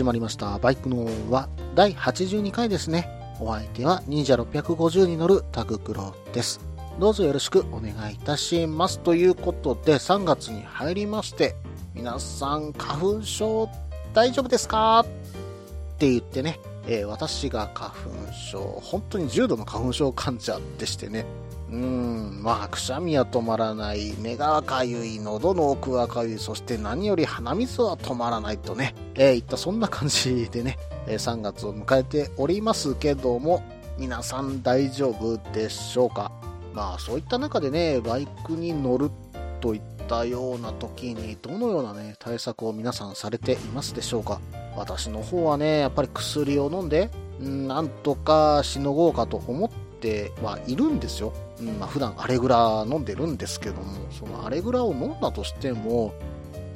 始まりました。バイクのは第82回ですね。お相手は忍者650に乗るタグクロです。どうぞよろしくお願いいたします。ということで、3月に入りまして、皆さん花粉症大丈夫ですか？って言ってね、えー私が花粉症、本当に重度の花粉症患者でしてね、うん、まあ、くしゃみは止まらない、目がかゆい、喉の奥がかゆい、そして何より鼻水は止まらないとね、えーいったそんな感じでね、えー3月を迎えておりますけども、皆さん大丈夫でしょうか？まあ、そういった中でね、バイクに乗るといったような時に、どのようなね、対策を皆さんされていますでしょうか？私の方はね、やっぱり薬を飲んで、うんなんとかしのごうかと思ってはいるんですよ。うんまあ、普段アレグラ飲んでるんですけども、そのアレグラを飲んだとしても、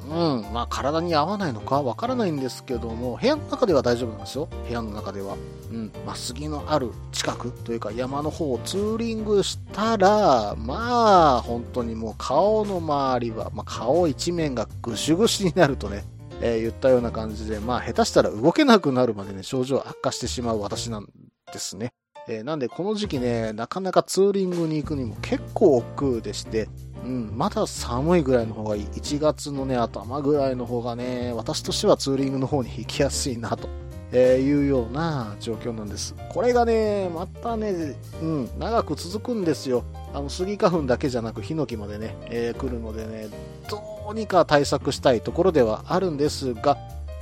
うん、まあ体に合わないのかわからないんですけども、部屋の中では大丈夫なんですよ。部屋の中では。うん、まあ杉のある近くというか山の方をツーリングしたら、まあ本当にもう顔の周りは、まあ顔一面がぐしゅぐしになるとね、えー言ったような感じで、まあ下手したら動けなくなるまでね、症状悪化してしまう私なんですね。えーなんでこの時期ね、なかなかツーリングに行くにも結構億劫でして、うん、まだ寒いぐらいの方がいい。1月のね、頭ぐらいの方がね、私としてはツーリングの方に行きやすいなと。えーいうような状況なんです。これがね、またね、うん、長く続くんですよ。あの、スギ花粉だけじゃなく、ヒノキまでね、えー来るのでね、どうにか対策したいところではあるんですが、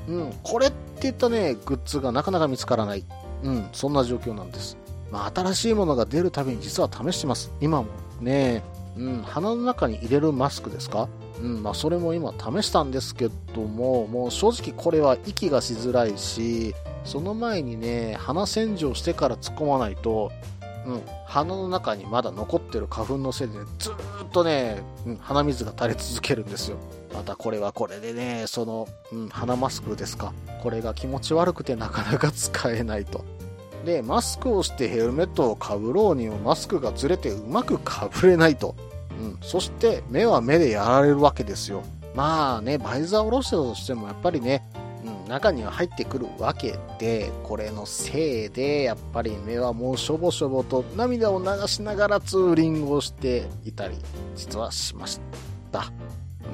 うん、これって言ったね、グッズがなかなか見つからない。うん、そんな状況なんです。まあ、新しいものが出るたびに実は試してます。今もね、うん、鼻の中に入れるマスクですか？うん、まあ、それも今試したんですけども、もう正直これは息がしづらいし、その前にね、鼻洗浄してから突っ込まないと、うん、鼻の中にまだ残ってる花粉のせいで、ね、ずっとね、うん、鼻水が垂れ続けるんですよ。またこれはこれでね、その、うん、鼻マスクですか。これが気持ち悪くてなかなか使えないと。で、マスクをしてヘルメットをかぶろうにもマスクがずれてうまくかぶれないと。うん。そして、目は目でやられるわけですよ。まあね、バイザーを下ろしてたとしても、やっぱりね、うん、中には入ってくるわけで、これのせいで、やっぱり目はもうしょぼしょぼと涙を流しながらツーリングをしていたり、実はしました。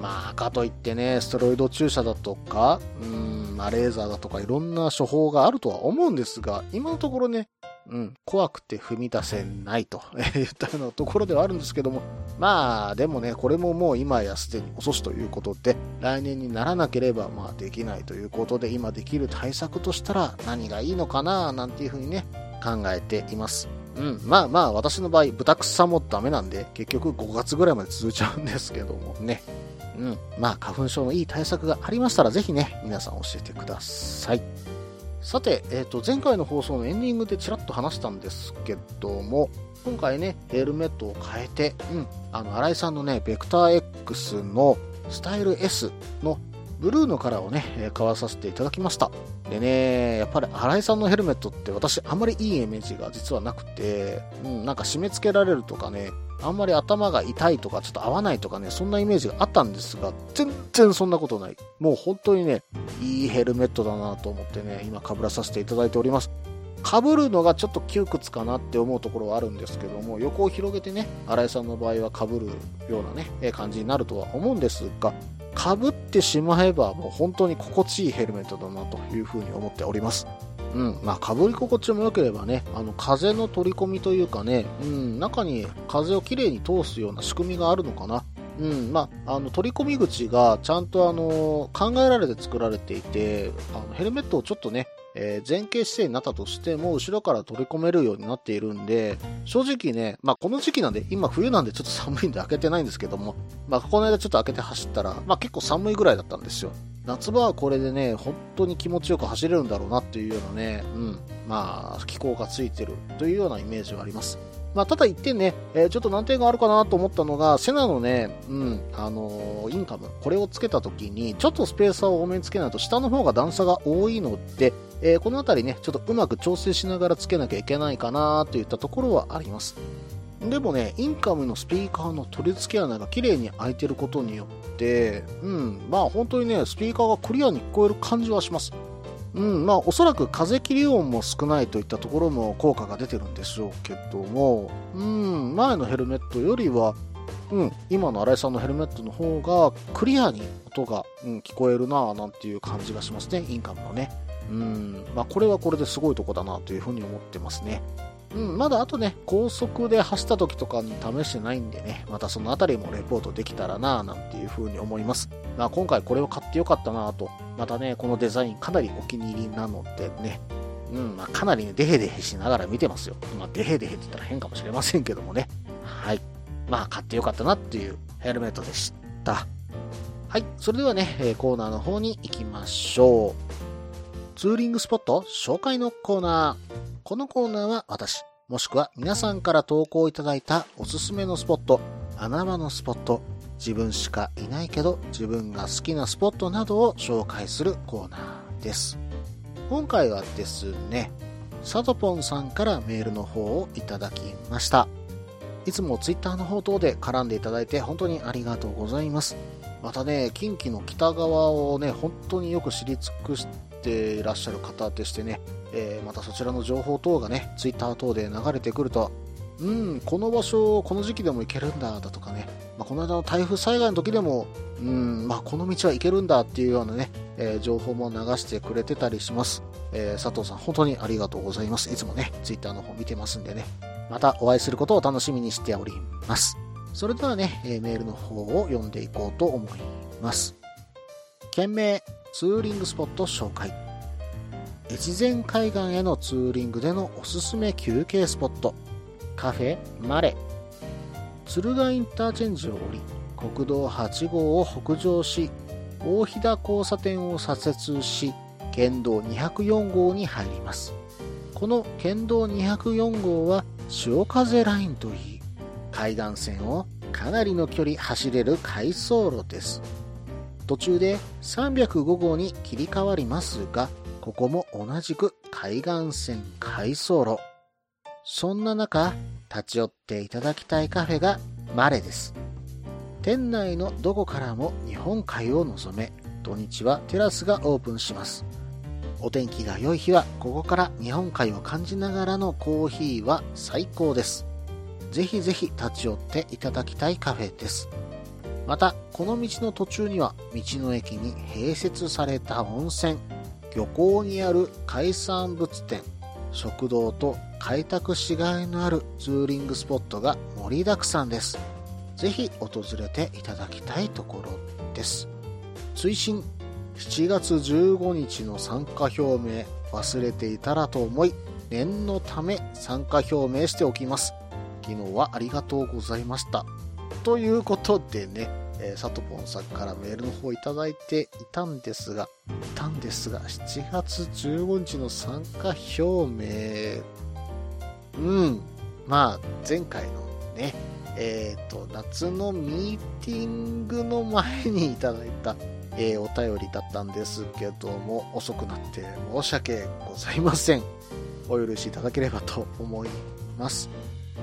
まあ、かといってね、ステロイド注射だとか、うん、ま、レーザーだとかいろんな処方があるとは思うんですが、今のところね、うん、怖くて踏み出せないと 言ったようなところではあるんですけども、まあ、でもね、これももう今やすでに遅しということで、来年にならなければ、まあ、できないということで、今できる対策としたら何がいいのかな、なんていうふうにね、考えています。うん、まあまあ、私の場合、豚草もダメなんで、結局5月ぐらいまで続いちゃうんですけどもね。うん、まあ、花粉症のいい対策がありましたら、ぜひね、皆さん教えてください。さて、えっ、と、前回の放送のエンディングでちらっと話したんですけども、今回ね、ヘルメットを変えて、うん、あの、新井さんのね、ベクター X のスタイル S のブルーのカラーをね、買わさせていただきました。でね、やっぱり新井さんのヘルメットって私あんまりいいイメージが実はなくて、うん、なんか締め付けられるとかね、あんまり頭が痛いとかちょっと合わないとかね、そんなイメージがあったんですが、全然そんなことない。もう本当にね、いいヘルメットだなと思ってね、今被らさせていただいております。被るのがちょっと窮屈かなって思うところはあるんですけども、横を広げてね、新井さんの場合は被るようなね、感じになるとは思うんですが、かぶってしまえばもう本当に心地いいヘルメットだなというふうに思っております。うん、まあ、被り心地も良ければね、あの、風の取り込みというかね、うん、中に風をきれいに通すような仕組みがあるのかな。うん、まあ、あの、取り込み口がちゃんとあの、考えられて作られていて、あの、ヘルメットをちょっとね、えー、前傾姿勢になったとしても、後ろから取り込めるようになっているんで、正直ね、まあこの時期なんで、今冬なんでちょっと寒いんで開けてないんですけども、まあこの間ちょっと開けて走ったら、まあ結構寒いぐらいだったんですよ。夏場はこれでね、本当に気持ちよく走れるんだろうなっていうようなね、うん、まあ気候がついてるというようなイメージはあります。まあ、ただ一点ね、えー、ちょっと難点があるかなと思ったのが、セナのね、うん、あのー、インカム、これをつけた時に、ちょっとスペーサーを多めにつけないと、下の方が段差が多いので、えー、この辺りね、ちょっとうまく調整しながらつけなきゃいけないかなといったところはあります。でもね、インカムのスピーカーの取り付け穴が綺麗に開いてることによって、うん、まあ本当にね、スピーカーがクリアに聞こえる感じはします。うん、まあおそらく風切り音も少ないといったところも効果が出てるんでしょうけども、うん、前のヘルメットよりは、うん、今の新井さんのヘルメットの方がクリアに音が、うん、聞こえるなぁなんていう感じがしますね、インカムのね。うん、まあこれはこれですごいとこだなというふうに思ってますね。うん、まだあとね、高速で走った時とかに試してないんでね、またそのあたりもレポートできたらなぁなんていう風に思います。まあ今回これを買ってよかったなぁと、またね、このデザインかなりお気に入りなのでね、うん、まあかなりね、デヘデヘしながら見てますよ。まあデヘデヘって言ったら変かもしれませんけどもね。はい。まあ買ってよかったなっていうヘルメットでした。はい。それではね、コーナーの方に行きましょう。ツーリングスポット紹介のコーナー。このコーナーは私、もしくは皆さんから投稿いただいたおすすめのスポット、穴場のスポット、自分しかいないけど自分が好きなスポットなどを紹介するコーナーです。今回はですね、サトポンさんからメールの方をいただきました。いつもツイッターの方等で絡んでいただいて本当にありがとうございます。またね、近畿の北側をね、本当によく知り尽くしてていらっしゃる方でしてね、えー、またそちらの情報等がね、ツイッター等で流れてくると、うん、この場所、この時期でも行けるんだ、だとかね、まあ、この間の台風災害の時でも、うん、まあ、この道は行けるんだっていうようなね、えー、情報も流してくれてたりします。えー、佐藤さん、本当にありがとうございます。いつもね、ツイッターの方見てますんでね、またお会いすることを楽しみにしております。それではね、え、メールの方を読んでいこうと思います。件名、ツーリングスポット紹介。越前海岸へのツーリングでのおすすめ休憩スポット。カフェマレ。敦賀インターチェンジを降り国道8号を北上し大飛騨交差点を左折し県道204号に入ります。この県道204号は潮風ラインといい海岸線をかなりの距離走れる回送路です。途中で305号に切り替わりますがここも同じく海岸線回送路。そんな中、立ち寄っていただきたいカフェがマレです。店内のどこからも日本海を望め、土日はテラスがオープンします。お天気が良い日は、ここから日本海を感じながらのコーヒーは最高です。ぜひぜひ立ち寄っていただきたいカフェです。また、この道の途中には、道の駅に併設された温泉、漁港にある海産物店、食堂と開拓しがいのあるツーリングスポットが盛りだくさんです。ぜひ訪れていただきたいところです。追伸7月15日の参加表明忘れていたらと思い念のため参加表明しておきます。昨日はありがとうございました。ということでね、えー、サトポンさんからメールの方いただいていたんですが、いたんですが、7月15日の参加表明、うん、まあ、前回のね、えっ、ー、と、夏のミーティングの前にいただいた、えー、お便りだったんですけども、遅くなって申し訳ございません。お許しいただければと思います。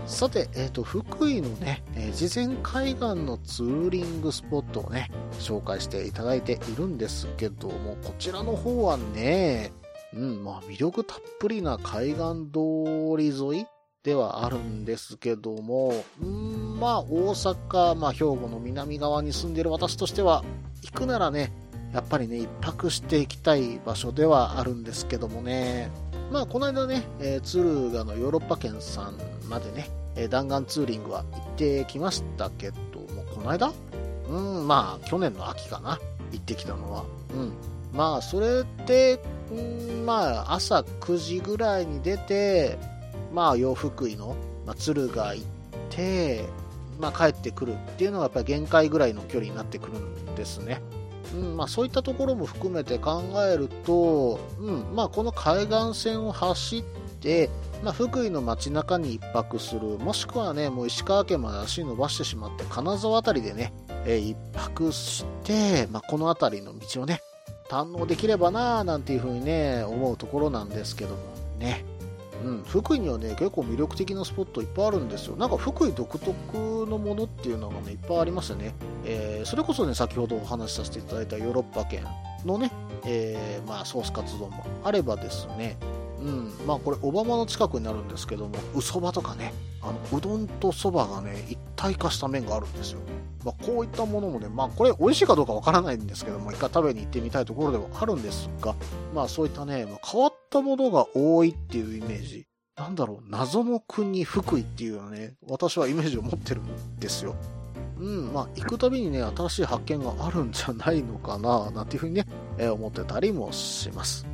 さて、えっ、ー、と、福井のね、えー、事前海岸のツーリングスポットをね、紹介していただいているんですけども、こちらの方はね、うん、まあ魅力たっぷりな海岸通り沿いではあるんですけどもう、んまあ大阪、まあ兵庫の南側に住んでる私としては、行くならね、やっぱりね、一泊していきたい場所ではあるんですけどもね、まあこの間ね、えー、敦賀のヨーロッパ圏さんまでね、え弾丸ツーリングは行ってきましたけども、この間？うん、まあ、去年の秋かな。行ってきたのは。うん。まあ、それで、んまあ朝9時ぐらいに出てまあ洋福井の、まあ、敦賀行ってまあ、帰ってくるっていうのがやっぱり限界ぐらいの距離になってくるんですね。うんまあ、そういったところも含めて考えると、うんまあ、この海岸線を走って、まあ、福井の街中に1泊するもしくはねもう石川県まで足伸ばしてしまって金沢辺りでね、えー、1泊して、まあ、この辺りの道をね堪能できればなぁなんていうふうにね思うところなんですけどもね。うん、福井にはね結構魅力的なスポットいっぱいあるんですよ。なんか福井独特のものっていうのがねいっぱいありますよね、えー、それこそね先ほどお話しさせていただいたヨーロッパ圏のね、えー、まあ、ソースカツ丼もあればですねうんまあこれ小浜の近くになるんですけどもうそばとかねあのうどんとそばがね一体化した麺があるんですよまあ、こういったものもね、まあ、これ美味しいかどうかわからないんですけども、一回食べに行ってみたいところではあるんですが、まあそういったね、ま、変わったものが多いっていうイメージ。なんだろう、謎の国福井っていうのはね、私はイメージを持ってるんですよ。うん、まあ、行くたびにね、新しい発見があるんじゃないのかな、なんていうふうにね、えー、思ってたりもします。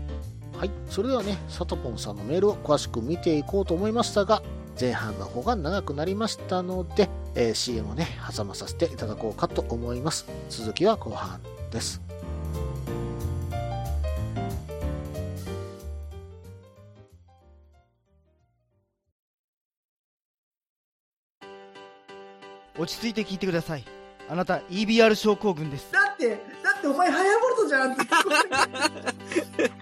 はい。それではね、サトポンさんのメールを詳しく見ていこうと思いましたが、前半の方が長くなりましたので、えー、CM をね、挟まさせていただこうかと思います。続きは後半です。落ち着いて聞いてください。あなた EBR 症候群です。だって、だってお前ハヤボルトじゃんって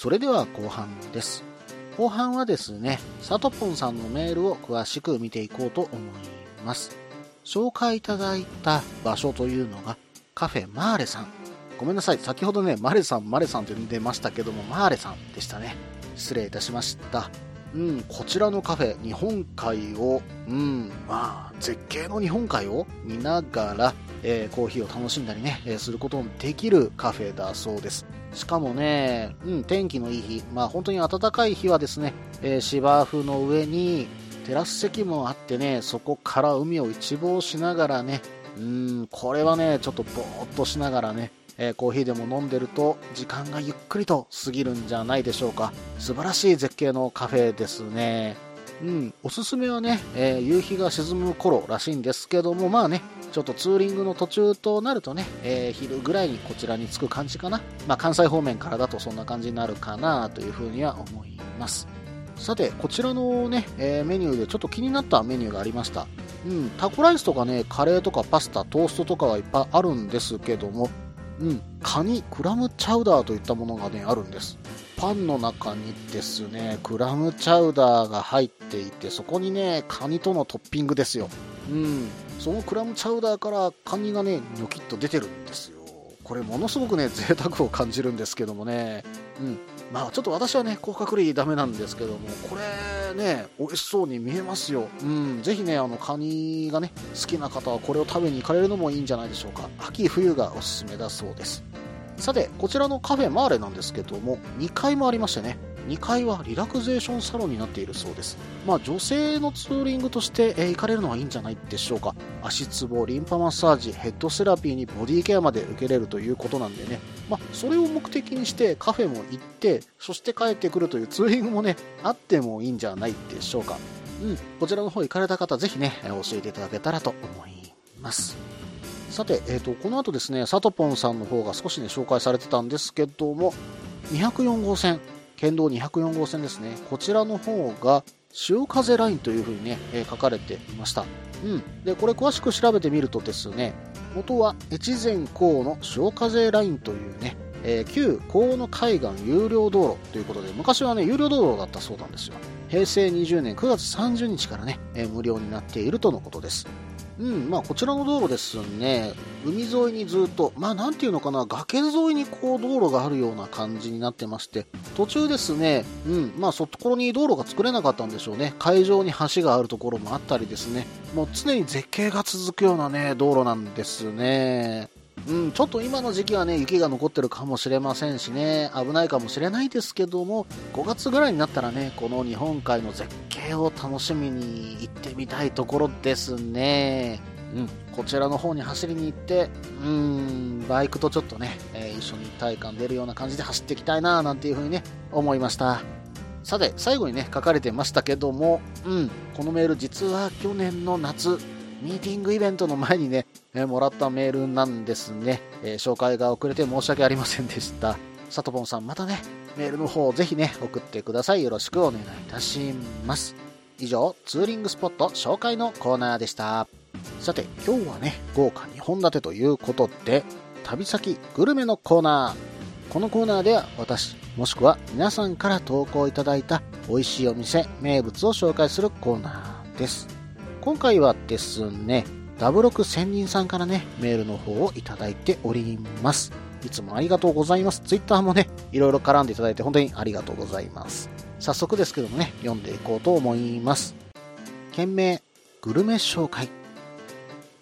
それでは後半です。後半はですね、サトポンさんのメールを詳しく見ていこうと思います。紹介いただいた場所というのがカフェマーレさん。ごめんなさい、先ほどね、マレさん、マレさんって出ましたけども、マーレさんでしたね。失礼いたしました。うん、こちらのカフェ、日本海を、うん、まあ、絶景の日本海を見ながら、えー、コーヒーを楽しんだりね、えー、することのできるカフェだそうです。しかもね、うん、天気のいい日、まあ本当に暖かい日はですね、えー、芝生の上にテラス席もあってね、そこから海を一望しながらね、うん、これはね、ちょっとぼーっとしながらね、えー、コーヒーでも飲んでると時間がゆっくりと過ぎるんじゃないでしょうか。素晴らしい絶景のカフェですね。うん、おすすめはね、えー、夕日が沈む頃らしいんですけども、まあね、ちょっとツーリングの途中となるとね、えー、昼ぐらいにこちらに着く感じかな。まあ、関西方面からだとそんな感じになるかなというふうには思います。さて、こちらのね、えー、メニューでちょっと気になったメニューがありました。うん、タコライスとかね、カレーとかパスタ、トーストとかはいっぱいあるんですけども、うん、カニ、クラムチャウダーといったものがね、あるんです。パンの中にですね、クラムチャウダーが入っていて、そこにね、カニとのトッピングですよ。うん、そのクラムチャウダーからカニがね、ニョキッと出てるんですよ。これものすごくね、贅沢を感じるんですけどもね。うん。まあちょっと私はね、甲殻類ダメなんですけども、これね、美味しそうに見えますよ。うん。ぜひね、あの、カニがね、好きな方はこれを食べに行かれるのもいいんじゃないでしょうか。秋冬がおすすめだそうです。さて、こちらのカフェマーレなんですけども、2階もありましてね、2階はリラクゼーションサロンになっているそうです。まあ女性のツーリングとして、えー、行かれるのはいいんじゃないでしょうか。足つぼ、リンパマッサージ、ヘッドセラピーにボディケアまで受けれるということなんでね。まあそれを目的にしてカフェも行って、そして帰ってくるというツーリングもね、あってもいいんじゃないでしょうか。うん、こちらの方行かれた方、ぜひね、教えていただけたらと思います。さて、えーと、この後ですね、サトポンさんの方が少しね、紹介されてたんですけども、204号線、県道204号線ですね。こちらの方が、潮風ラインというふうにね、え、書かれていました。うん。で、これ詳しく調べてみるとですね、元は越前港の潮風ラインというね、えー、旧河野海岸有料道路ということで、昔はね、有料道路だったそうなんですよ。平成20年9月30日からね、えー、無料になっているとのことです。うん、まあこちらの道路ですね、海沿いにずっと、まあなんていうのかな、崖沿いにこう道路があるような感じになってまして、途中ですね、うん、まあそこに道路が作れなかったんでしょうね。海上に橋があるところもあったりですね、もう常に絶景が続くようなね、道路なんですね。うん、ちょっと今の時期はね、雪が残ってるかもしれませんしね、危ないかもしれないですけども、5月ぐらいになったらね、この日本海の絶景を楽しみに行ってみたいところですね。うん、こちらの方に走りに行って、うん、バイクとちょっとね、えー一緒に体感出るような感じで走っていきたいな、なんていう風にね、思いました。さて、最後にね、書かれてましたけども、うん、このメール実は去年の夏、ミーティングイベントの前にね、えもらったメールなんですね、え紹介が遅れて申し訳ありませんでした。さとぽんさん、またね、メールの方をぜひね、送ってください。よろしくお願いいたします。以上、ツーリングスポット紹介のコーナーでした。さて、今日はね、豪華2本立てということで、旅先グルメのコーナー。このコーナーでは私、もしくは皆さんから投稿いただいた美味しいお店、名物を紹介するコーナーです。今回はですね、ダブロク仙人さんからね、メールの方をいただいております。いつもありがとうございます。ツイッターもね、いろいろ絡んでいただいて本当にありがとうございます。早速ですけどもね、読んでいこうと思います。件名、グルメ紹介。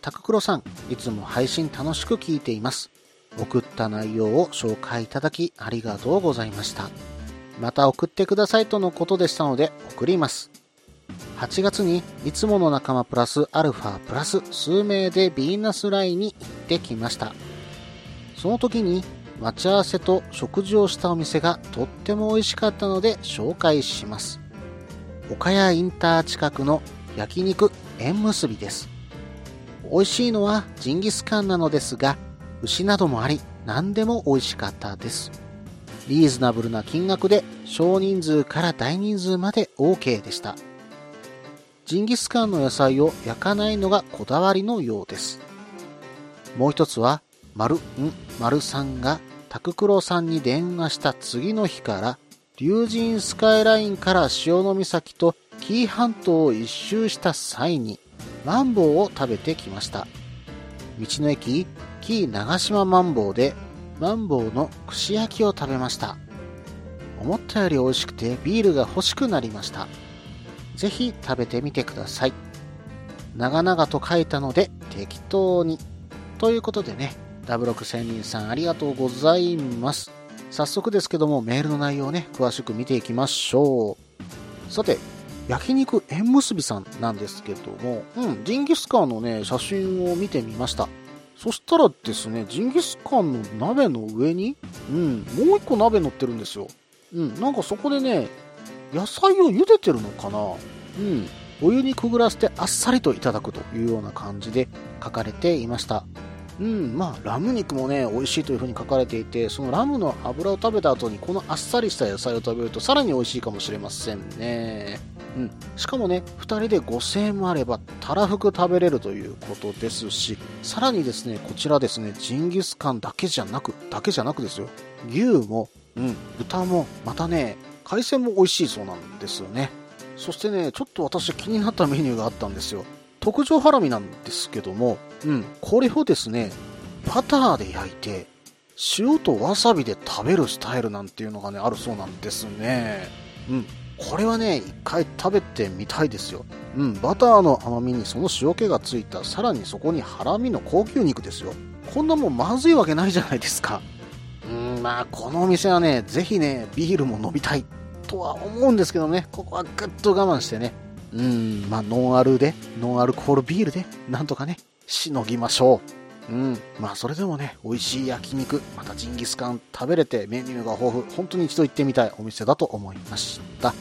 タククロさん、いつも配信楽しく聞いています。送った内容を紹介いただきありがとうございました。また送ってくださいとのことでしたので送ります。8月にいつもの仲間プラスアルファプラス数名でビーナスラインに行ってきました。その時に待ち合わせと食事をしたお店がとっても美味しかったので紹介します。岡谷インター近くの焼肉縁結びです。美味しいのはジンギスカンなのですが、牛などもあり何でも美味しかったです。リーズナブルな金額で少人数から大人数まで OK でした。ジンギスカンの野菜を焼かないのがこだわりのようです。もう一つは、丸ん丸さんがタククロさんに電話した次の日から、竜神スカイラインから潮岬と紀伊半島を一周した際に、マンボウを食べてきました。道の駅、紀伊長島マンボウで、マンボウの串焼きを食べました。思ったより美味しくてビールが欲しくなりました。ぜひ食べてみてください。長々と書いたので適当に。ということでね、ダブロク仙人さんありがとうございます。早速ですけどもメールの内容をね、詳しく見ていきましょう。さて、焼肉縁結びさんなんですけども、うん、ジンギスカンのね、写真を見てみました。そしたらですね、ジンギスカンの鍋の上に、うん、もう一個鍋乗ってるんですよ。うん、なんかそこでね、野菜を茹でてるのかな？うん。お湯にくぐらせてあっさりといただくというような感じで書かれていました。うん、まあ、ラム肉もね、美味しいというふうに書かれていて、そのラムの油を食べた後にこのあっさりした野菜を食べるとさらに美味しいかもしれませんね。うん。しかもね、2人で5000円もあれば、たらふく食べれるということですし、さらにですね、こちらですね、ジンギスカンだけじゃなく、だけじゃなくですよ。牛も、うん、豚も、またね、海鮮も美味しいそうなんですよね。そしてね、ちょっと私気になったメニューがあったんですよ。特上ハラミなんですけども、うん、これをですね、バターで焼いて、塩とわさびで食べるスタイルなんていうのがね、あるそうなんですね。うん、これはね、一回食べてみたいですよ。うん、バターの甘みにその塩気がついた、さらにそこにハラミの高級肉ですよ。こんなもんまずいわけないじゃないですか。うん、まあ、このお店はね、ぜひね、ビールも飲みたいとは思うんですけどね、ここはぐっと我慢してね、うん、まあ、ノンアルで、ノンアルコールビールで、なんとかね、しのぎましょう。うん、まあ、それでもね、美味しい焼肉、またジンギスカン食べれて、メニューが豊富、本当に一度行ってみたいお店だと思いました。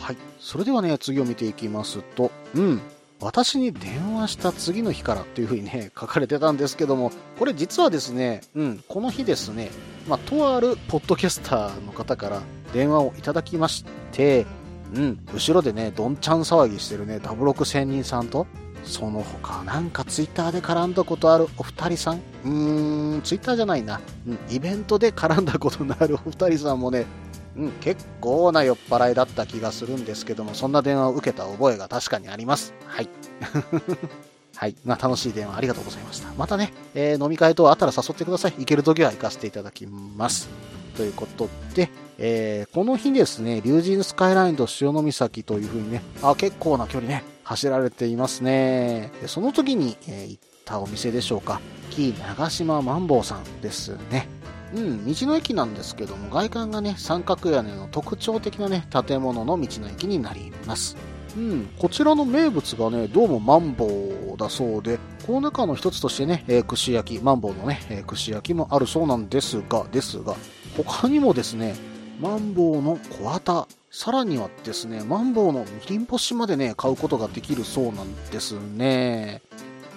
はい。それではね、次を見ていきますと、うん。私に電話した次の日からというふうにね、書かれてたんですけども、これ実はですね、うん、この日ですね、まあ、とあるポッドキャスターの方から電話をいただきまして、うん、後ろでね、どんちゃん騒ぎしてるね、ダブロク仙人さんと、その他なんかツイッターで絡んだことあるお二人さん？うーん、ツイッターじゃないな。うん、イベントで絡んだことのあるお二人さんもね、うん、結構な酔っ払いだった気がするんですけども、そんな電話を受けた覚えが確かにあります。はい。はい。まあ、楽しい電話ありがとうございました。またね、えー飲み会等あったら誘ってください。行けるときは行かせていただきます。ということで、えーこの日ですね、竜神スカイラインと潮岬という風にね、あ、結構な距離ね、走られていますね。その時に、えー行ったお店でしょうか。紀伊長島マンボウさんですね。うん、道の駅なんですけども、外観がね、三角屋根の特徴的なね、建物の道の駅になります。うん、こちらの名物がね、どうもマンボウだそうで、この中の一つとしてね、えー串焼き、マンボウのね、えー串焼きもあるそうなんですが、ですが、他にもですね、マンボウの小旗、さらにはですね、マンボウのみりん干しまでね、買うことができるそうなんですね。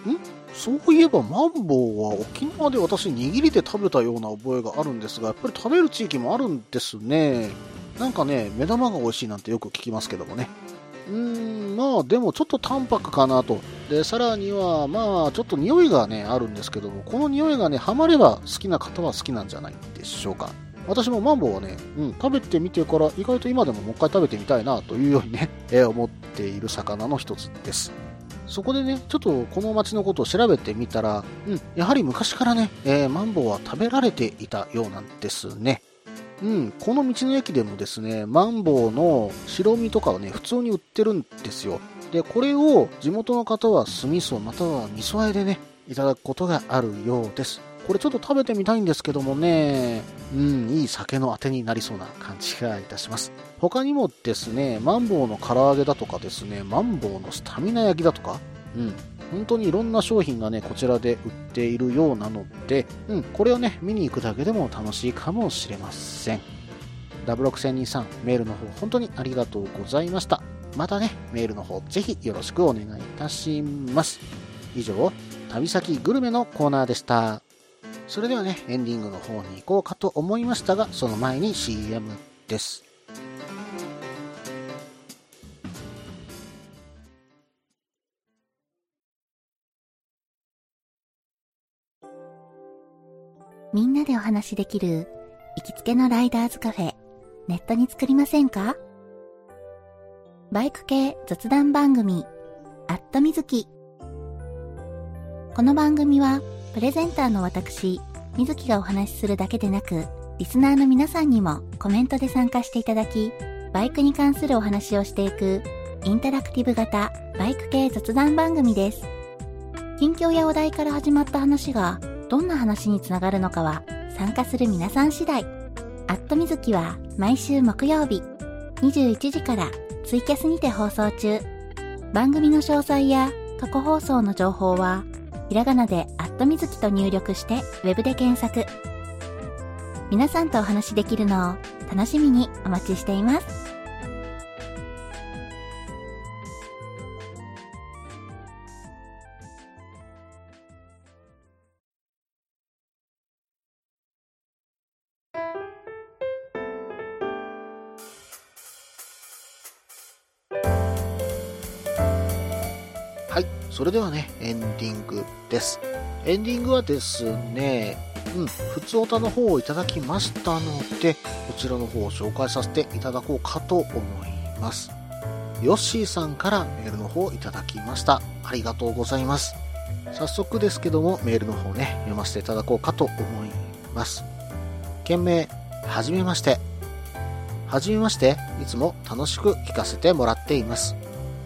ん？そういえばマンボウは沖縄で私握りで食べたような覚えがあるんですが、やっぱり食べる地域もあるんですね。なんかね、目玉が美味しいなんてよく聞きますけどもね。うーん、まあでもちょっと淡白かなと。で、さらには、まあちょっと匂いがね、あるんですけども、この匂いがね、ハマれば好きな方は好きなんじゃないでしょうか。私もマンボウはね、うん、食べてみてから意外と今でももう一回食べてみたいなというようにね、えー思っている魚の一つです。そこでね、ちょっとこの町のことを調べてみたら、うん、やはり昔からね、えーマンボウは食べられていたようなんですね。うん、この道の駅でもですね、マンボウの白身とかをね、普通に売ってるんですよ。で、これを地元の方は酢味噌または味噌和えでね、いただくことがあるようです。これちょっと食べてみたいんですけどもね、うん、いい酒のあてになりそうな感じがいたします。他にもですね、マンボウの唐揚げだとかですね、マンボウのスタミナ焼きだとか、うん、本当にいろんな商品がね、こちらで売っているようなので、うん、これをね、見に行くだけでも楽しいかもしれません。W6023 メールの方本当にありがとうございました。またね、メールの方ぜひよろしくお願いいたします。以上、旅先グルメのコーナーでした。それではね、エンディングの方に行こうかと思いましたが、その前に CM です。みんなでお話しできる行きつけのライダーズカフェ、ネットに作りませんか？バイク系雑談番組、アットみずき。この番組は、プレゼンターの私、みずきがお話しするだけでなく、リスナーの皆さんにもコメントで参加していただき、バイクに関するお話をしていく、インタラクティブ型バイク系雑談番組です。近況やお題から始まった話が、どんな話につながるのかは参加する皆さん次第。アットみずきは毎週木曜日21時からツイキャスにて放送中。番組の詳細や過去放送の情報はひらがなでアットみずきと入力してウェブで検索。皆さんとお話しできるのを楽しみにお待ちしています。はい。それではね、エンディングです。エンディングはですね、うん、普通歌の方をいただきましたので、こちらの方を紹介させていただこうかと思います。ヨッシーさんからメールの方をいただきました。ありがとうございます。早速ですけども、メールの方ね、読ませていただこうかと思います。件名、はじめまして。はじめまして、いつも楽しく聞かせてもらっています。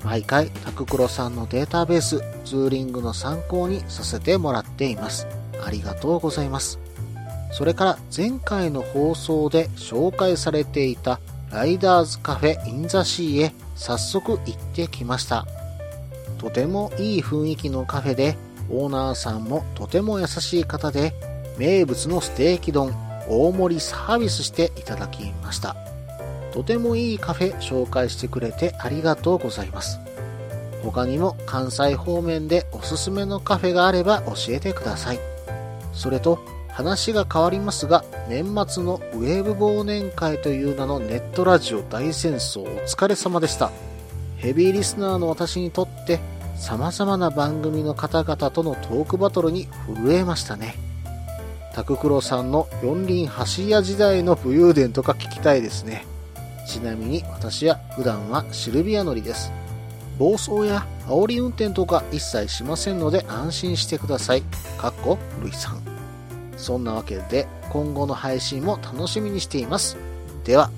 毎回タククロさんのデータベースツーリングの参考にさせてもらっています。ありがとうございます。それから前回の放送で紹介されていたライダーズカフェインザシーへ早速行ってきました。とてもいい雰囲気のカフェでオーナーさんもとても優しい方で名物のステーキ丼大盛りサービスしていただきました。とてもいいカフェ紹介してくれてありがとうございます。他にも関西方面でおすすめのカフェがあれば教えてください。それと、話が変わりますが、年末のウェーブ忘年会という名のネットラジオ大戦争お疲れ様でした。ヘビーリスナーの私にとって、様々な番組の方々とのトークバトルに震えましたね。タククロさんの四輪走屋時代の武勇伝とか聞きたいですね。ちなみに私は普段はシルビア乗りです。暴走や煽り運転とか一切しませんので安心してください。かっこ、ルイさん。そんなわけで、今後の配信も楽しみにしています。では、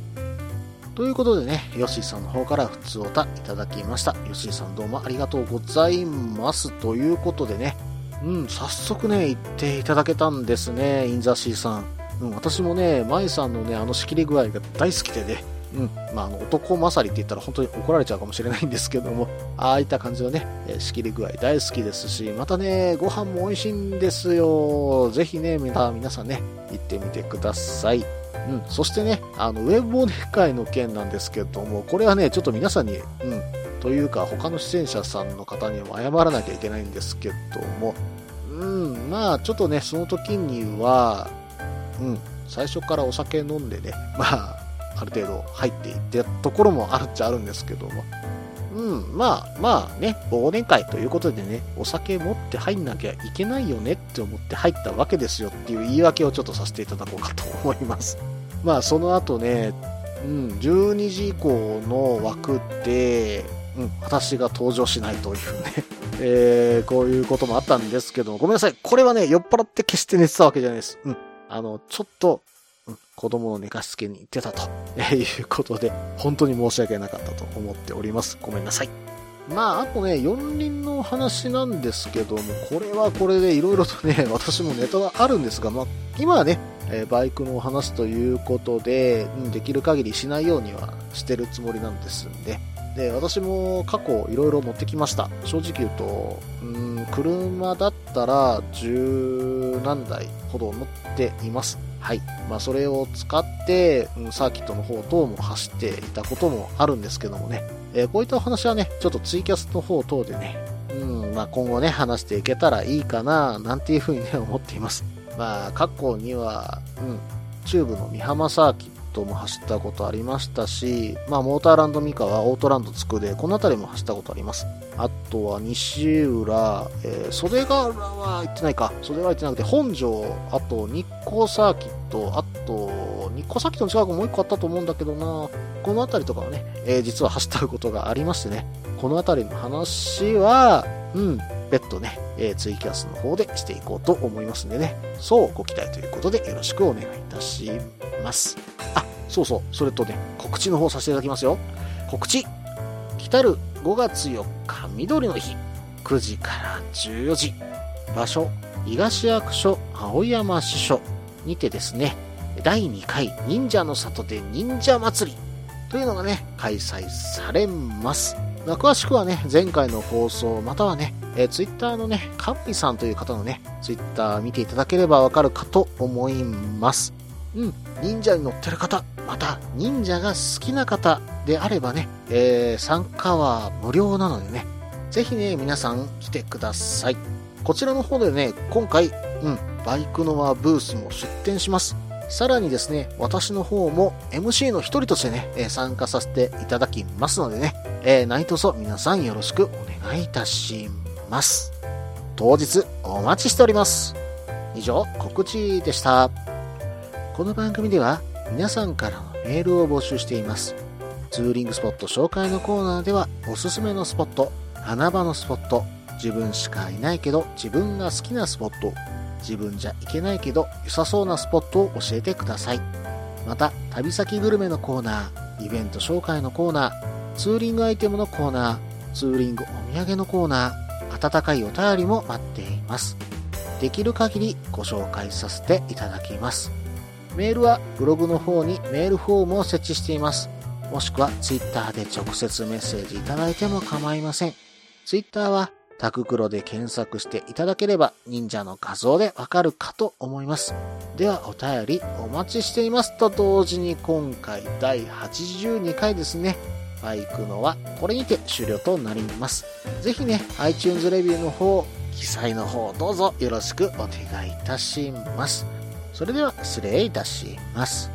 ということでね、ヨッシーさんの方から普通おたいただきました。ヨッシーさんどうもありがとうございます。ということでね、うん、早速ね、言っていただけたんですね、インザシーさん。うん、私もね、マイさんのね、あの仕切り具合が大好きでね、うん、まあ、あの、男勝りって言ったら本当に怒られちゃうかもしれないんですけども、ああいった感じのね、え仕切り具合大好きですし、またね、ご飯も美味しいんですよ。ぜひね、皆さんね、行ってみてください。うん、そしてね、あの、ウェブ忘年会の件なんですけども、これはね、ちょっと皆さんに、うん、というか、他の出演者さんの方にも謝らなきゃいけないんですけども、うん、まあ、ちょっとね、その時には、うん、最初からお酒飲んでね、まあ、ある程度入っていってところもあるっちゃあるんですけども、うん、まあまあね、忘年会ということでね、お酒持って入んなきゃいけないよねって思って入ったわけですよっていう言い訳をちょっとさせていただこうかと思います。まあその後ね、うん、12時以降の枠で、うん、私が登場しないというね、えー、こういうこともあったんですけど、ごめんなさい。これはね、酔っ払って決して寝てたわけじゃないです。うん。あの、ちょっと、うん、子供の寝かしつけに行ってたと、え いうことで、本当に申し訳なかったと思っております。ごめんなさい。まあ、あとね、四輪の話なんですけども、これはこれで色々とね、私もネタがあるんですが、まあ、今はね、えーバイクの話ということで、うん、できる限りしないようにはしてるつもりなんですんで、で、私も過去いろいろ乗ってきました。正直言うと、うん、車だったら十何台ほど乗っています。はい。まあ、それを使って、うんサーキットの方等も走っていたこともあるんですけどもね、えーこういったお話はね、ちょっとツイキャスの方等でね、うん、まあ、今後ね、話していけたらいいかな、なんていうふうにね、思っています。まあ、過去には、うん、チューブの美浜サーキットも走ったことありましたし、まあ、モーターランドミカはオートランドつくで、この辺りも走ったことあります。あとは西浦、えー袖ヶ浦は行ってないか。袖ヶ浦行ってなくて、本庄、あと日光サーキット、あと、日光サーキットの近くもう一個あったと思うんだけどな、この辺りとかはね、えー実は走ったことがありましてね、この辺りの話は、うん、別途ね、えーツイキャスの方でしていこうと思いますんでね、そうご期待ということでよろしくお願いいたします。あ、そうそう、それとね、告知の方させていただきますよ。告知。来たる5月4日緑の日。9時から14時。場所。東役所青山支所にてですね第2回忍者の里で忍者祭りというのがね開催されます。詳しくはね前回の放送またはね、えー、ツイッターのねカッピさんという方のねツイッター見ていただければわかるかと思いますうん、忍者に乗ってる方、また忍者が好きな方であればね、えー参加は無料なのでね、ぜひね、皆さん来てください。こちらの方でね、今回、うん、バイクの輪ブースも出展します。さらにですね、私の方も MC の一人としてね、え参加させていただきますのでね、えー何卒皆さんよろしくお願いいたします。当日お待ちしております。以上、告知でした。この番組では皆さんからのメールを募集しています。ツーリングスポット紹介のコーナーではおすすめのスポット、穴場のスポット、自分しかいないけど自分が好きなスポット、自分じゃ行けないけど良さそうなスポットを教えてください。また、旅先グルメのコーナー、イベント紹介のコーナー、ツーリングアイテムのコーナー、ツーリングお土産のコーナー、温かいお便りも待っています。できる限りご紹介させていただきます。メールはブログの方にメールフォームを設置しています。もしくはツイッターで直接メッセージいただいても構いません。ツイッターはタククロで検索していただければ忍者の画像でわかるかと思います。ではお便りお待ちしていますと同時に今回第82回ですね。バイクのはこれにて終了となります。ぜひね、iTunes レビューの方、記載の方どうぞよろしくお願いいたします。それでは失礼いたします。